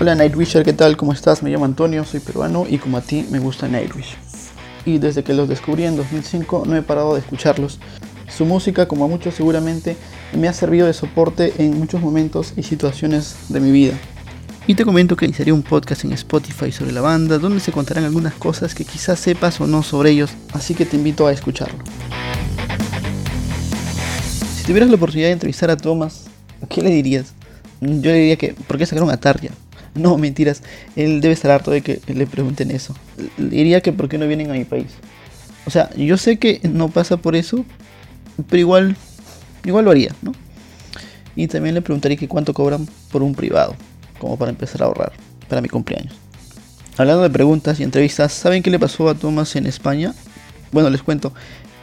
Hola Nightwisher, ¿qué tal? ¿Cómo estás? Me llamo Antonio, soy peruano y como a ti me gusta Nightwish. Y desde que los descubrí en 2005 no he parado de escucharlos. Su música, como a muchos seguramente, me ha servido de soporte en muchos momentos y situaciones de mi vida. Y te comento que iniciaré un podcast en Spotify sobre la banda, donde se contarán algunas cosas que quizás sepas o no sobre ellos, así que te invito a escucharlo. Si tuvieras la oportunidad de entrevistar a Thomas, ¿qué le dirías? Yo le diría que, ¿por qué sacaron a Tarja? No, mentiras. Él debe estar harto de que le pregunten eso. Diría que por qué no vienen a mi país. O sea, yo sé que no pasa por eso, pero igual, igual lo haría, ¿no? Y también le preguntaría que cuánto cobran por un privado, como para empezar a ahorrar para mi cumpleaños. Hablando de preguntas y entrevistas, ¿saben qué le pasó a Thomas en España? Bueno, les cuento.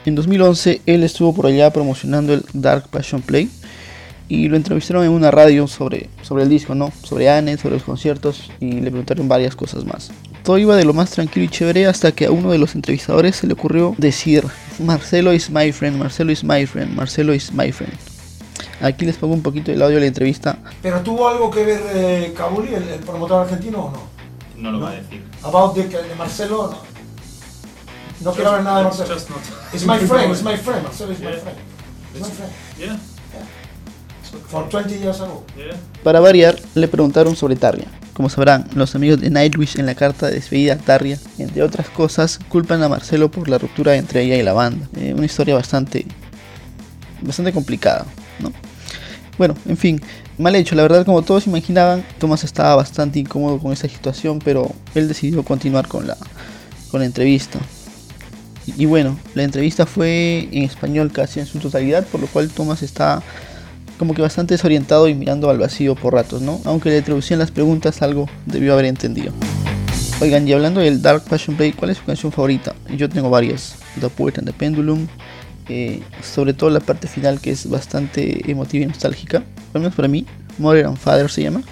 En 2011 él estuvo por allá promocionando el Dark Passion Play y lo entrevistaron en una radio sobre, sobre el disco, ¿no? Sobre Anne, sobre los conciertos y le preguntaron varias cosas más. Todo iba de lo más tranquilo y chévere hasta que a uno de los entrevistadores se le ocurrió decir Marcelo is my friend, Marcelo is my friend, Marcelo is my friend. Aquí les pongo un poquito el audio de la entrevista. ¿Pero tuvo algo que ver eh, Cabuli, el, el, promotor argentino o no? No lo va a decir. About the, de Marcelo, no. No quiero ver nada de Marcelo. Just not. It's my friend, it's my friend, Marcelo is my Yeah. friend. It's my friend. Yeah. For 20 years ago. Yeah. Para variar, le preguntaron sobre Tarja. Como sabrán, los amigos de Nightwish en la carta de despedida a Tarja, entre otras cosas, culpan a Marcelo por la ruptura entre ella y la banda. Eh, una historia bastante, bastante complicada, ¿no? Bueno, en fin, mal hecho. La verdad, como todos imaginaban, Thomas estaba bastante incómodo con esa situación, pero él decidió continuar con la, con la entrevista. Y, y bueno, la entrevista fue en español casi en su totalidad, por lo cual Thomas está como que bastante desorientado y mirando al vacío por ratos, ¿no? Aunque le traducían las preguntas, algo debió haber entendido. Oigan, y hablando del Dark Passion Play, ¿cuál es su canción favorita? Yo tengo varias. The Poet and the Pendulum. eh, sobre todo la parte final que es bastante emotiva y nostálgica. Al menos para mí. Mother and Father se llama.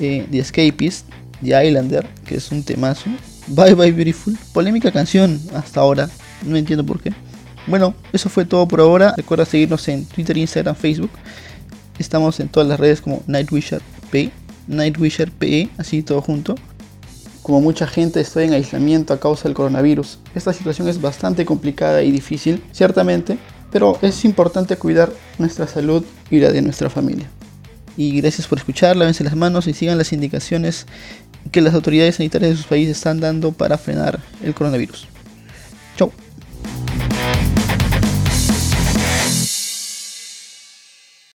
eh, the Escapist. The Islander, que es un temazo. Bye Bye Beautiful. Polémica canción hasta ahora. No entiendo por qué. Bueno, eso fue todo por ahora. Recuerda seguirnos en Twitter, Instagram, Facebook. Estamos en todas las redes como Nightwisher P, Nightwisher PE, así todo junto. Como mucha gente estoy en aislamiento a causa del coronavirus. Esta situación es bastante complicada y difícil, ciertamente, pero es importante cuidar nuestra salud y la de nuestra familia. Y gracias por escuchar, lávense las manos y sigan las indicaciones que las autoridades sanitarias de sus países están dando para frenar el coronavirus. Chau.